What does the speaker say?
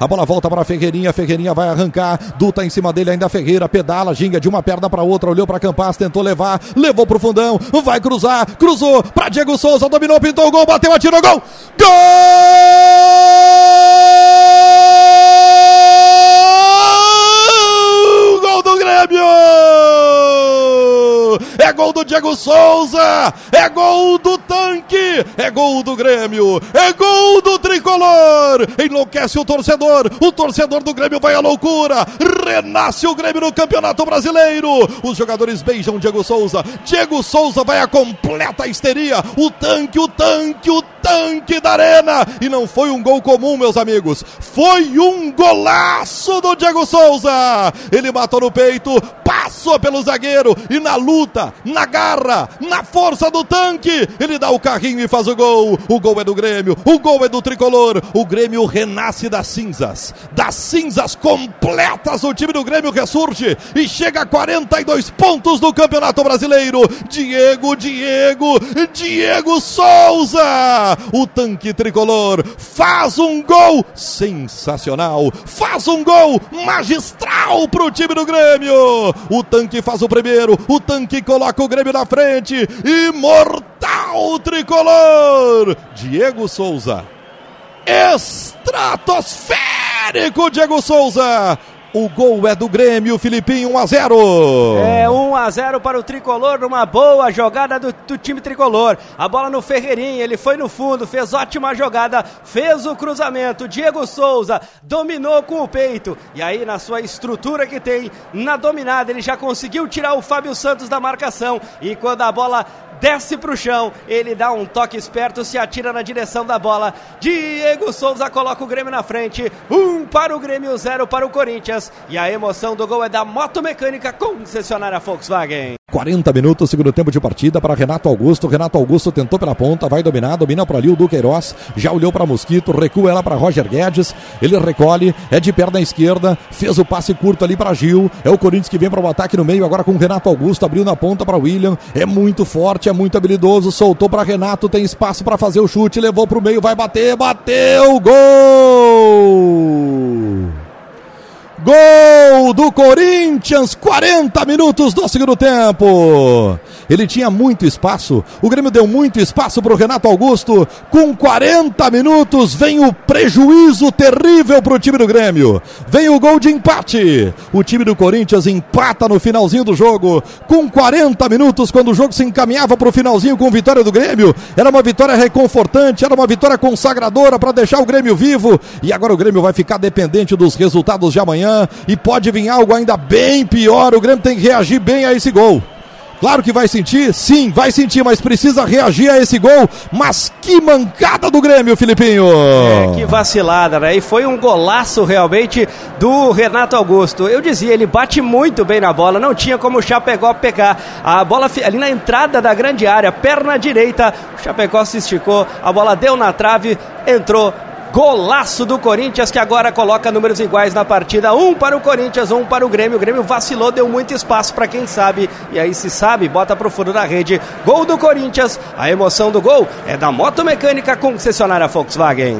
A bola volta para a Ferreirinha. Ferreirinha vai arrancar. Duta em cima dele ainda. Ferreira pedala, ginga de uma perna para outra. Olhou para Campas, tentou levar. Levou para o fundão. Vai cruzar. Cruzou para Diego Souza. Dominou, pintou o gol. Bateu, atirou. Gol! Gol do Grêmio! É gol do Diego Souza! É gol do tanque! É gol do Grêmio! É gol do tricolor! Enlouquece o torcedor! O torcedor do Grêmio vai à loucura! Renasce o Grêmio no Campeonato Brasileiro! Os jogadores beijam Diego Souza. Diego Souza vai à completa histeria! O tanque, o tanque, o tanque da arena! E não foi um gol comum, meus amigos! Foi um golaço do Diego Souza! Ele matou no peito, passou pelo zagueiro e na luta, na garra, na força do tanque, ele dá o carrinho e faz o gol. O gol é do Grêmio, o gol é do tricolor. O Grêmio renasce das cinzas, das cinzas completas. O time do Grêmio ressurge e chega a 42 pontos do Campeonato Brasileiro. Diego, Diego, Diego Souza, o tanque tricolor, faz um gol sensacional, faz um gol magistral pro time do Grêmio. O tanque faz o primeiro, o tanque coloca o Grêmio na frente. Imortal tricolor! Diego Souza. Estratosférico Diego Souza. O gol é do Grêmio, Filipinho, 1 a 0. É 1 a 0 para o tricolor, numa boa jogada do, do, time tricolor. A bola no Ferreirinha, ele foi no fundo, fez ótima jogada, fez o cruzamento. Diego Souza dominou com o peito. E aí, na sua estrutura que tem, na dominada, ele já conseguiu tirar o Fábio Santos da marcação. E quando a bola desce para o chão, ele dá um toque esperto, se atira na direção da bola. Diego Souza coloca o Grêmio na frente. Um para o Grêmio, zero para o Corinthians. E a emoção do gol é da Moto Mecânica concessionária Volkswagen. 40 minutos, segundo tempo de partida para Renato Augusto. Renato Augusto tentou pela ponta, vai dominar, domina para ali o Duqueiroz, já olhou para Mosquito, recua ela para Roger Guedes. Ele recolhe, é de perna esquerda, fez o passe curto ali para Gil. É o Corinthians que vem para o ataque no meio, agora com Renato Augusto, abriu na ponta para William. É muito forte, é muito habilidoso, soltou para Renato, tem espaço para fazer o chute, levou para o meio, vai bater, bateu, gol! Gol do Corinthians, 40 minutos do segundo tempo. Ele tinha muito espaço, o Grêmio deu muito espaço para o Renato Augusto. Com 40 minutos, vem o prejuízo terrível para o time do Grêmio. Vem o gol de empate. O time do Corinthians empata no finalzinho do jogo. Com 40 minutos, quando o jogo se encaminhava para o finalzinho com vitória do Grêmio, era uma vitória reconfortante, era uma vitória consagradora para deixar o Grêmio vivo. E agora o Grêmio vai ficar dependente dos resultados de amanhã e pode vir algo ainda bem pior. O Grêmio tem que reagir bem a esse gol. Claro que vai sentir, sim, vai sentir, mas precisa reagir a esse gol. Mas que mancada do Grêmio, Filipinho! É, que vacilada, né? E foi um golaço realmente do Renato Augusto. Eu dizia, ele bate muito bem na bola, não tinha como o Chapecó pegar. A bola ali na entrada da grande área, perna direita, o Chapecó se esticou, a bola deu na trave, entrou Golaço do Corinthians que agora coloca números iguais na partida. Um para o Corinthians, um para o Grêmio. O Grêmio vacilou, deu muito espaço para quem sabe. E aí, se sabe, bota pro fundo da rede. Gol do Corinthians. A emoção do gol é da Moto Mecânica concessionária Volkswagen.